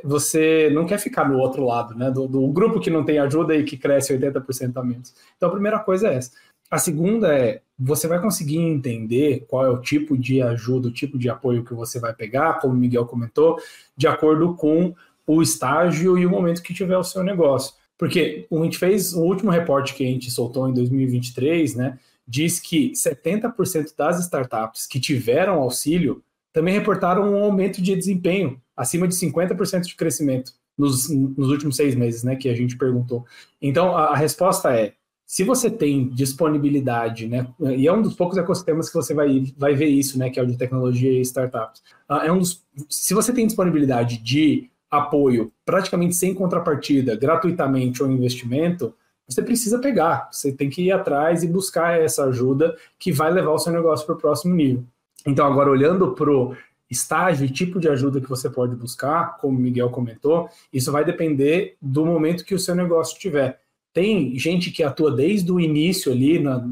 Você não quer ficar no outro lado, né? Do, do grupo que não tem ajuda e que cresce 80% a menos. Então, a primeira coisa é essa. A segunda é: você vai conseguir entender qual é o tipo de ajuda, o tipo de apoio que você vai pegar, como o Miguel comentou, de acordo com o estágio e o momento que tiver o seu negócio. Porque a gente fez o último reporte que a gente soltou em 2023, né, diz que 70% das startups que tiveram auxílio também reportaram um aumento de desempenho, acima de 50% de crescimento nos, nos, últimos seis meses, né, que a gente perguntou. Então, a, a, resposta é, se você tem disponibilidade, né, e é um dos poucos ecossistemas que você vai, vai ver isso, né, que é o de tecnologia e startups, uh, é um dos, se você tem disponibilidade de apoio praticamente sem contrapartida, gratuitamente ou investimento, você precisa pegar, você tem que ir atrás e buscar essa ajuda que vai levar o seu negócio para o próximo nível. Então, agora olhando para o estágio e tipo de ajuda que você pode buscar, como o Miguel comentou, isso vai depender do momento que o seu negócio tiver. Tem gente que atua desde o início ali, na,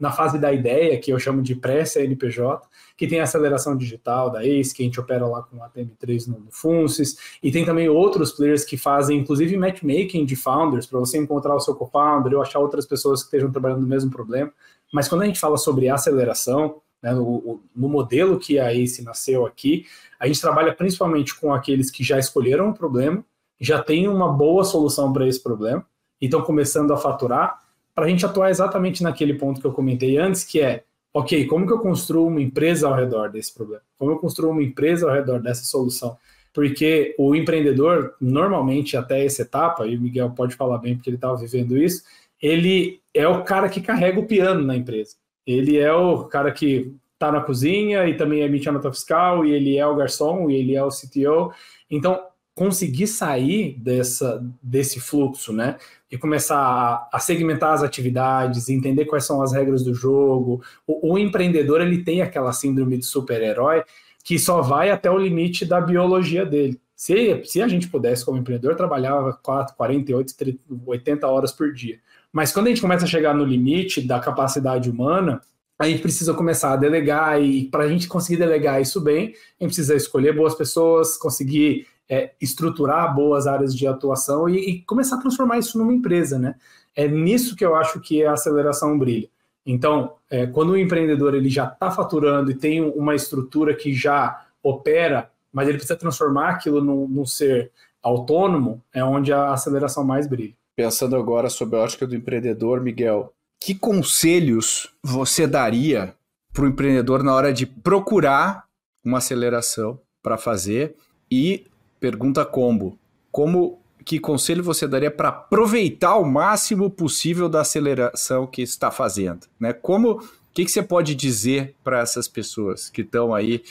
na fase da ideia, que eu chamo de pré-CNPJ, que tem a aceleração digital da ACE, que a gente opera lá com a TM3 no, Funces, e tem também outros players que fazem, inclusive, matchmaking de founders, para você encontrar o seu co-founder ou achar outras pessoas que estejam trabalhando no mesmo problema. Mas quando a gente fala sobre aceleração, né, no, no, modelo que a ACE nasceu aqui, a gente trabalha principalmente com aqueles que já escolheram o problema, já tem uma boa solução para esse problema, e estão começando a faturar, para a gente atuar exatamente naquele ponto que eu comentei antes, que é, ok, como que eu construo uma empresa ao redor desse problema? Como eu construo uma empresa ao redor dessa solução? Porque o empreendedor, normalmente, até essa etapa, e o Miguel pode falar bem porque ele estava vivendo isso, ele é o cara que carrega o piano na empresa. Ele é o cara que está na cozinha e também emite a nota fiscal, e ele é o garçom, e ele é o CTO. Então, conseguir sair dessa, desse fluxo, né? E começar a, a, segmentar as atividades, entender quais são as regras do jogo. O, o empreendedor ele tem aquela síndrome de super-herói que só vai até o limite da biologia dele. Se, se a gente pudesse, como empreendedor, trabalhava 4, 48, 30, 80 horas por dia. Mas quando a gente começa a chegar no limite da capacidade humana, a gente precisa começar a delegar, e para a gente conseguir delegar isso bem, a gente precisa escolher boas pessoas, conseguir é, estruturar boas áreas de atuação e, e, começar a transformar isso numa empresa, né? É nisso que eu acho que a aceleração brilha. Então, é, quando o empreendedor ele já está faturando e tem uma estrutura que já opera, mas ele precisa transformar aquilo num, num ser autônomo, é onde a aceleração mais brilha. Pensando agora sobre a ótica do empreendedor, Miguel, que conselhos você daria para o empreendedor na hora de procurar uma aceleração para fazer e Pergunta combo. Como que conselho você daria para aproveitar o máximo possível da aceleração que está fazendo? Né? Como que, que você pode dizer para essas pessoas que estão aí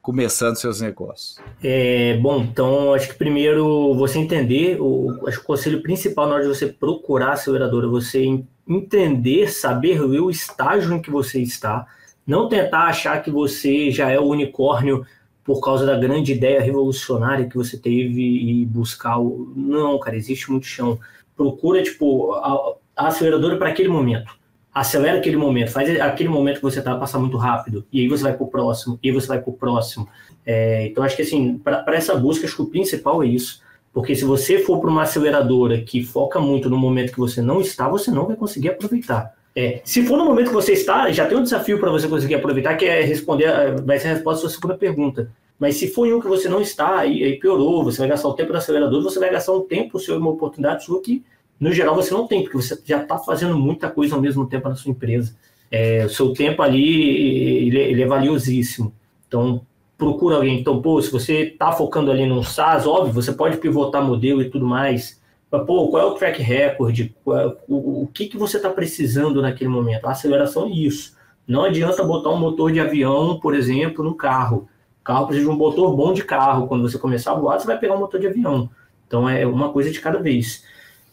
começando seus negócios? É, bom, então acho que primeiro você entender, o, acho que o conselho principal na hora de você procurar aceleradora, você entender, saber o estágio em que você está, não tentar achar que você já é o unicórnio por causa da grande ideia revolucionária que você teve e buscar o. Não, cara, existe muito chão. Procura, tipo, a, a aceleradora para aquele momento. Acelera aquele momento, faz aquele momento que você está passar muito rápido, e aí você vai para o próximo, e aí você vai para o próximo. É, então, acho que assim, para essa busca, acho que o principal é isso. Porque se você for para uma aceleradora que foca muito no momento que você não está, você não vai conseguir aproveitar. É, se for no momento que você está, já tem um desafio para você conseguir aproveitar, que é responder, vai ser a resposta à sua segunda pergunta. Mas se for um que você não está, aí piorou, você vai gastar o tempo do acelerador, você vai gastar um tempo seu, uma oportunidade sua que, no geral, você não tem, porque você já está fazendo muita coisa ao mesmo tempo na sua empresa. É, o seu tempo ali, ele, ele é valiosíssimo. Então, procura alguém. Então, pô, se você está focando ali num SaaS, óbvio, você pode pivotar modelo e tudo mais, pô, qual é o track record? Qual, o, o que, que você está precisando naquele momento? A aceleração é isso. Não adianta botar um motor de avião, por exemplo, no carro. Carro precisa de um motor bom de carro. Quando você começar a voar, você vai pegar um motor de avião. Então é uma coisa de cada vez.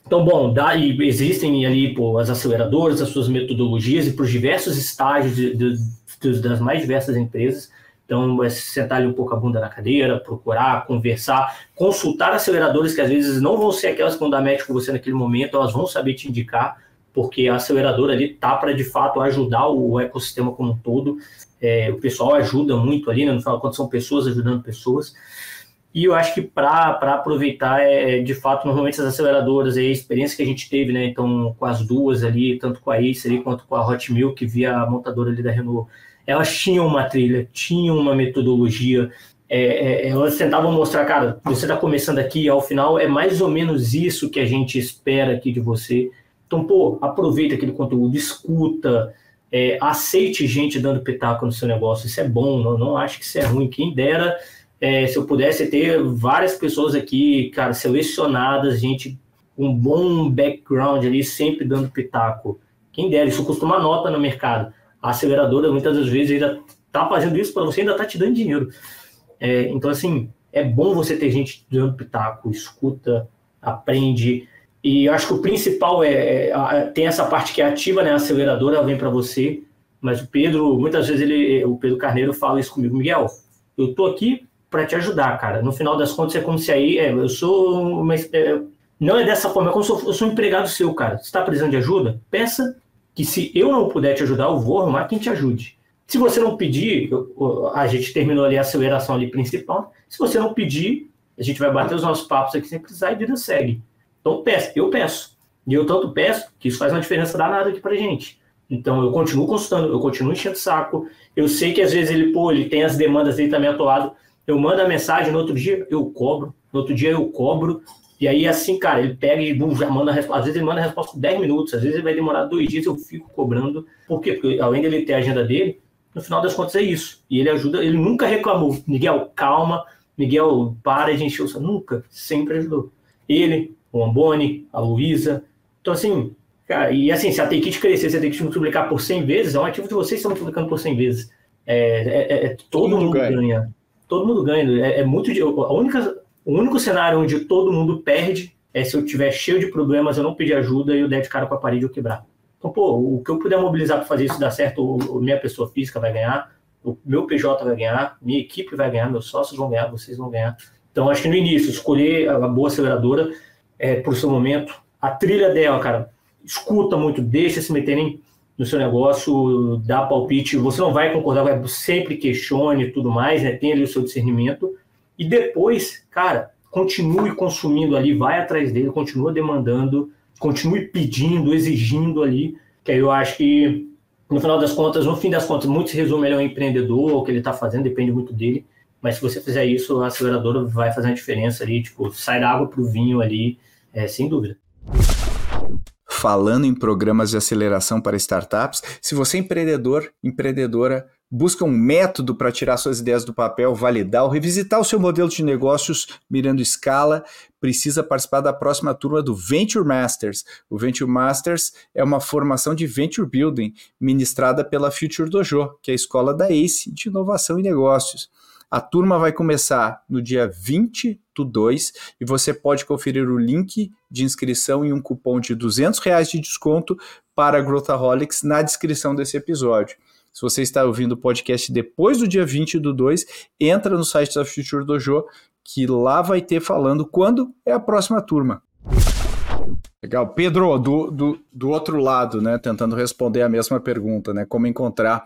Então, bom, daí existem ali pô, as aceleradoras, as suas metodologias e para os diversos estágios de, de, de, das mais diversas empresas. Então, é sentar ali um pouco a bunda na cadeira, procurar, conversar, consultar aceleradores que às vezes não vão ser aquelas que vão dar match com você naquele momento, elas vão saber te indicar, porque a aceleradora ali tá para de fato ajudar o ecossistema como um todo. É, o pessoal ajuda muito ali, né? no quando são pessoas ajudando pessoas. E eu acho que para aproveitar, é, de fato, normalmente as aceleradoras, a experiência que a gente teve, né? Então, com as duas ali, tanto com a Ace ali, quanto com a Hot Milk, via a montadora ali da Renault, elas tinham uma trilha, tinham uma metodologia, é, é, elas tentavam mostrar, cara, você está começando aqui, ao final é mais ou menos isso que a gente espera aqui de você. Então, pô, aproveita aquele conteúdo, escuta, é, aceite gente dando pitaco no seu negócio. Isso é bom, não, não acho que isso é ruim. Quem dera é, se eu pudesse ter várias pessoas aqui, cara, selecionadas, gente com um bom background ali, sempre dando pitaco. Quem dera, isso custa uma nota no mercado. A aceleradora, muitas das vezes, ainda tá fazendo isso para você, ainda tá te dando dinheiro. É, então, assim, é bom você ter gente dando pitaco, escuta, aprende. E acho que o principal é, é, tem essa parte que é ativa, né? A aceleradora vem para você. Mas o Pedro, muitas vezes ele, o Pedro Carneiro fala isso comigo, Miguel. Eu tô aqui para te ajudar, cara. No final das contas é como se aí, é, eu sou uma, é, não é dessa forma, é como se eu, eu sou um empregado seu, cara. Você está precisando de ajuda? Peça que se eu não puder te ajudar, eu vou arrumar quem te ajude. Se você não pedir, a gente terminou ali a aceleração ali principal. Se você não pedir, a gente vai bater os nossos papos aqui sem precisar e vida segue. Então peço, eu peço. E eu tanto peço que isso faz uma diferença danada aqui pra gente. Então eu continuo consultando, eu continuo enchendo o saco. Eu sei que às vezes ele, pô, ele tem as demandas dele também atolado. Eu mando a mensagem, no outro dia eu cobro, no outro dia eu cobro. E aí, assim, cara, ele pega e bum, já manda a resposta. Às vezes ele manda a resposta com 10 minutos, às vezes ele vai demorar dois dias, eu fico cobrando. Por quê? Porque além dele ter a agenda dele, no final das contas é isso. E ele ajuda, ele nunca reclamou. Miguel, calma, Miguel, para de encher o seu. Nunca, sempre ajudou. Ele, o Amboni, a Luísa. Então, assim, cara, e assim, se a Take crescer, se a Take multiplicar por 100 vezes, é um ativo de vocês estão multiplicando por 100 vezes. É, é, é, é todo, todo, mundo, ganha. ganha. Todo mundo ganha. É, é, muito. A única, o único cenário onde todo mundo perde é se eu tiver cheio de problemas, eu não pedir ajuda e eu der de cara com a parede ou quebrar. Então, pô, o que eu puder mobilizar para fazer isso dar certo, a minha pessoa física vai ganhar, o meu PJ vai ganhar, minha equipe vai ganhar, meus sócios vão ganhar, vocês vão ganhar. Então, acho que no início, escolher a boa aceleradora é, por seu momento. A trilha dela, cara, escuta muito, deixa se meterem no seu negócio, dá palpite. Você não vai concordar, vai sempre questione e tudo mais, né? Tem ali o seu discernimento. E depois, cara, continue consumindo ali, vai atrás dele, continua demandando, continue pedindo, exigindo ali, que aí eu acho que no final das contas, no fim das contas, muito se resume ele é um empreendedor, o que ele está fazendo depende muito dele. Mas se você fizer isso, a aceleradora vai fazer uma diferença ali, tipo, sai da água para o vinho ali, é, sem dúvida. Falando em programas de aceleração para startups, se você é empreendedor, empreendedora, busca um método para tirar suas ideias do papel, validar ou revisitar o seu modelo de negócios mirando escala, precisa participar da próxima turma do Venture Masters. O Venture Masters é uma formação de Venture Building ministrada pela Future Dojo, que é a escola da ACE de inovação e negócios. A turma vai começar no dia 20 do 2 e você pode conferir o link de inscrição e um cupom de 200 reais de desconto para Growthaholics na descrição desse episódio. Se você está ouvindo o podcast depois do dia 20 do 2, entra no site da Future Dojo, que lá vai ter falando quando é a próxima turma. Legal. Pedro, do, do, do outro lado, né, tentando responder a mesma pergunta, né, como encontrar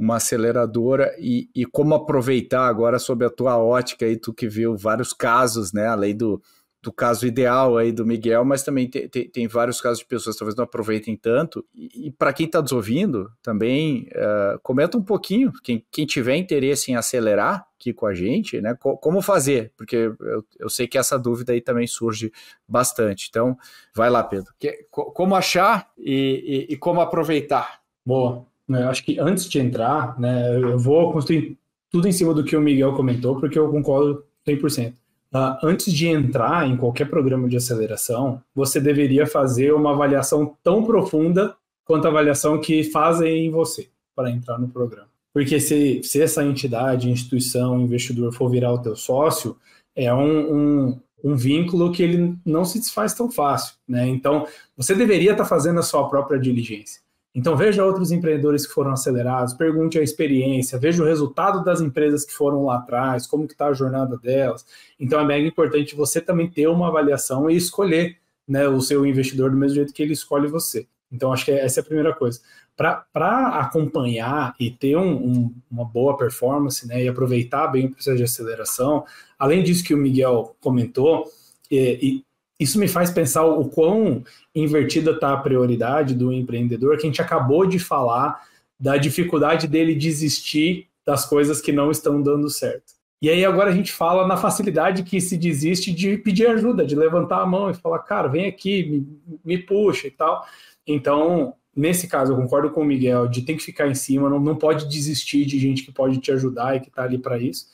uma aceleradora e, e como aproveitar agora sob a tua ótica aí, tu que viu vários casos, né, além do, do caso ideal aí do Miguel, mas também tem, tem, tem vários casos de pessoas que talvez não aproveitem tanto. E, e para quem está nos ouvindo, também uh, comenta um pouquinho, quem, quem tiver interesse em acelerar aqui com a gente, né? Co como fazer? Porque eu, eu sei que essa dúvida aí também surge bastante. Então, vai lá, Pedro. Que, co como achar e, e, e como aproveitar? Boa. Eu acho que antes de entrar, né, eu vou construir tudo em cima do que o Miguel comentou, porque eu concordo 100%. Uh, antes de entrar em qualquer programa de aceleração, você deveria fazer uma avaliação tão profunda quanto a avaliação que fazem em você para entrar no programa. Porque se, se essa entidade, instituição, investidor for virar o teu sócio, é um, um, um vínculo que ele não se desfaz tão fácil. Né? Então, você deveria estar fazendo a sua própria diligência. Então veja outros empreendedores que foram acelerados, pergunte a experiência, veja o resultado das empresas que foram lá atrás, como que está a jornada delas. Então é mega importante você também ter uma avaliação e escolher né, o seu investidor do mesmo jeito que ele escolhe você. Então acho que essa é a primeira coisa. Para acompanhar e ter um, um, uma boa performance né, e aproveitar bem o processo de aceleração, além disso que o Miguel comentou, e, e isso me faz pensar o quão invertida está a prioridade do empreendedor, que a gente acabou de falar da dificuldade dele desistir das coisas que não estão dando certo. E aí agora a gente fala na facilidade que se desiste de pedir ajuda, de levantar a mão e falar, cara, vem aqui, me, me puxa e tal. Então, nesse caso, eu concordo com o Miguel, de tem que ficar em cima, não, não pode desistir de gente que pode te ajudar e que está ali para isso.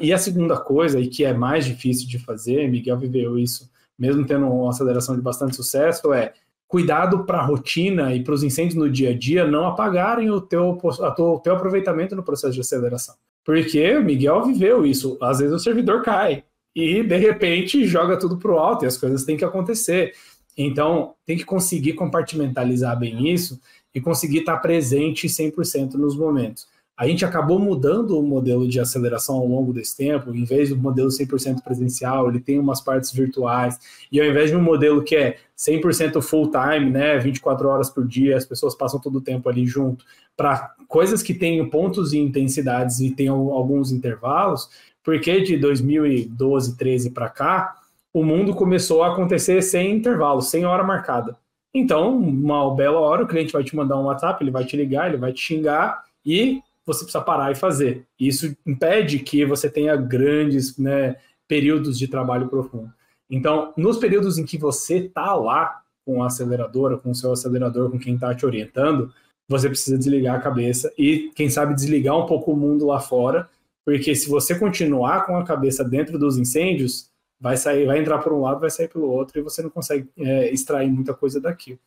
E a segunda coisa, e que é mais difícil de fazer, Miguel viveu isso, mesmo tendo uma aceleração de bastante sucesso, é cuidado para a rotina e para os incêndios no dia a dia não apagarem o teu, o teu aproveitamento no processo de aceleração. Porque Miguel viveu isso. Às vezes o servidor cai e, de repente, joga tudo para o alto e as coisas têm que acontecer. Então, tem que conseguir compartimentalizar bem isso e conseguir estar presente 100% nos momentos. A gente acabou mudando o modelo de aceleração ao longo desse tempo, em vez do modelo 100% presencial, ele tem umas partes virtuais, e ao invés de um modelo que é 100% full time, né, 24 horas por dia, as pessoas passam todo o tempo ali junto, para coisas que têm pontos e intensidades e tem alguns intervalos, porque de 2012, 13 para cá, o mundo começou a acontecer sem intervalo, sem hora marcada. Então, uma bela hora, o cliente vai te mandar um WhatsApp, ele vai te ligar, ele vai te xingar e você precisa parar e fazer. Isso impede que você tenha grandes né, períodos de trabalho profundo. Então, nos períodos em que você está lá com a aceleradora, com o seu acelerador, com quem está te orientando, você precisa desligar a cabeça e, quem sabe, desligar um pouco o mundo lá fora, porque se você continuar com a cabeça dentro dos incêndios, vai sair, vai entrar por um lado, vai sair pelo outro e você não consegue é, extrair muita coisa daquilo.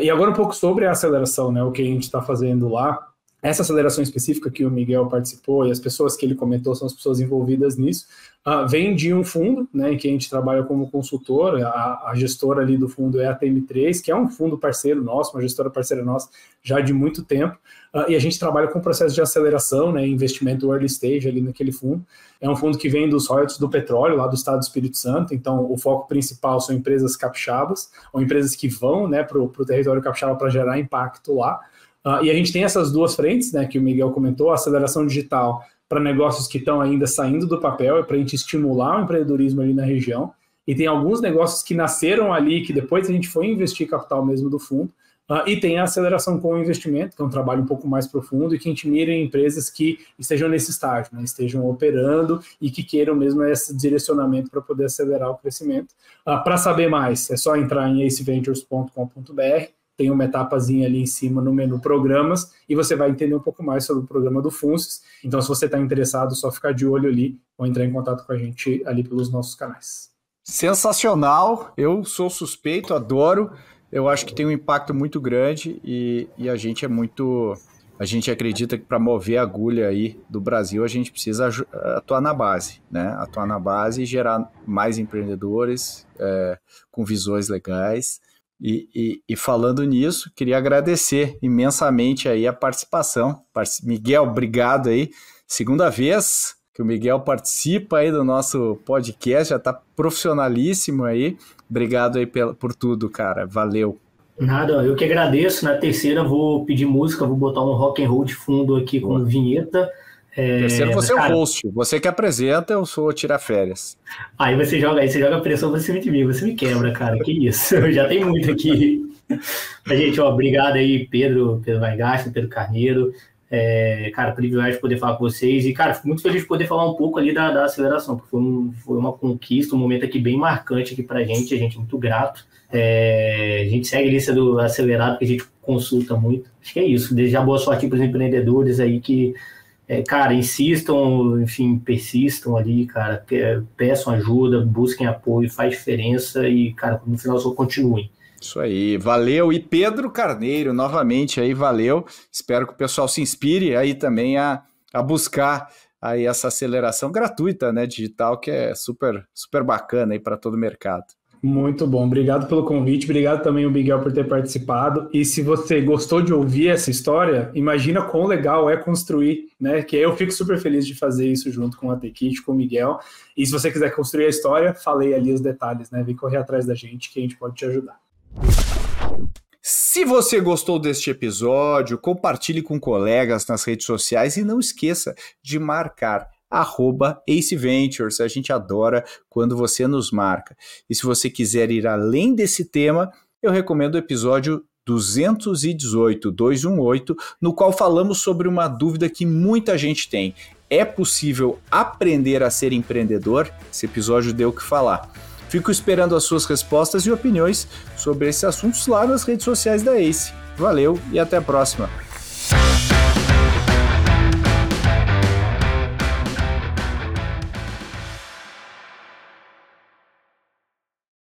E agora um pouco sobre a aceleração, né? O que a gente está fazendo lá. Essa aceleração específica que o Miguel participou e as pessoas que ele comentou são as pessoas envolvidas nisso, uh, vem de um fundo, né, em que a gente trabalha como consultor, a, a, gestora ali do fundo é a TM3, que é um fundo parceiro nosso, uma gestora parceira nossa já de muito tempo, uh, e a gente trabalha com processo de aceleração, né, investimento early stage ali naquele fundo. É um fundo que vem dos royalties do petróleo, lá do estado do Espírito Santo, então o foco principal são empresas capixabas, ou empresas que vão né, para o território capixaba para gerar impacto lá, Uh, e a gente tem essas duas frentes, né, que o Miguel comentou, a aceleração digital para negócios que estão ainda saindo do papel, é para a gente estimular o empreendedorismo ali na região. E tem alguns negócios que nasceram ali, que depois a gente foi investir capital mesmo do fundo. Uh, e tem a aceleração com o investimento, que é um trabalho um pouco mais profundo e que a gente mira em empresas que estejam nesse estágio, né, estejam operando e que queiram mesmo esse direcionamento para poder acelerar o crescimento. Uh, para saber mais, é só entrar em aceventures.com.br tem uma etapazinha ali em cima no menu programas e você vai entender um pouco mais sobre o programa do FUNSES. Então, se você está interessado, só ficar de olho ali ou entrar em contato com a gente ali pelos nossos canais. Sensacional! Eu sou suspeito, adoro. Eu acho que tem um impacto muito grande e, e a gente é muito. A gente acredita que para mover a agulha aí do Brasil, a gente precisa atuar na base, né? Atuar na base e gerar mais empreendedores é, com visões legais. E, e, e, falando nisso, queria agradecer imensamente aí a participação. Miguel, obrigado aí. Segunda vez que o Miguel participa aí do nosso podcast, já está profissionalíssimo aí. Obrigado aí por, tudo, cara. Valeu. Nada, eu que agradeço. Na terceira vou pedir música, vou botar um rock and roll de fundo aqui com Boa. vinheta. É, Terceiro, você é o host. Você que apresenta, eu sou tirar férias. Aí você joga, aí você joga pressão pra cima de mim, você me quebra, cara. Que isso? Eu já tenho muito aqui. Mas, gente, ó, obrigado aí, Pedro, Pedro Weingast, Pedro Carneiro. É, cara, privilégio poder falar com vocês. E, cara, fico muito feliz de poder falar um pouco ali da, da aceleração, porque foi, um, foi uma conquista, um momento aqui bem marcante aqui pra gente, a gente é muito grato. É, a gente segue a lista do acelerado, que a gente consulta muito. Acho que é isso. Desejar boa sorte para os empreendedores aí que é, cara, insistam, enfim, persistam ali, cara, peçam ajuda, busquem apoio, faz diferença e, cara, no final só continuem. Isso aí, valeu. E Pedro Carneiro, novamente aí, valeu. Espero que o pessoal se inspire aí também a, a buscar aí essa aceleração gratuita, né, digital, que é super, super bacana aí para todo o mercado. Muito bom, obrigado pelo convite, obrigado também o Miguel por ter participado. E se você gostou de ouvir essa história, imagina quão legal é construir, né? Que eu fico super feliz de fazer isso junto com a Tequite, com o Miguel. E se você quiser construir a história, falei ali os detalhes, né? Vem correr atrás da gente que a gente pode te ajudar. Se você gostou deste episódio, compartilhe com colegas nas redes sociais e não esqueça de marcar arroba Ace Ventures. A gente adora quando você nos marca. E se você quiser ir além desse tema, eu recomendo o episódio 218, 218, no qual falamos sobre uma dúvida que muita gente tem. É possível aprender a ser empreendedor? Esse episódio deu o que falar. Fico esperando as suas respostas e opiniões sobre esses assuntos lá nas redes sociais da Ace. Valeu e até a próxima.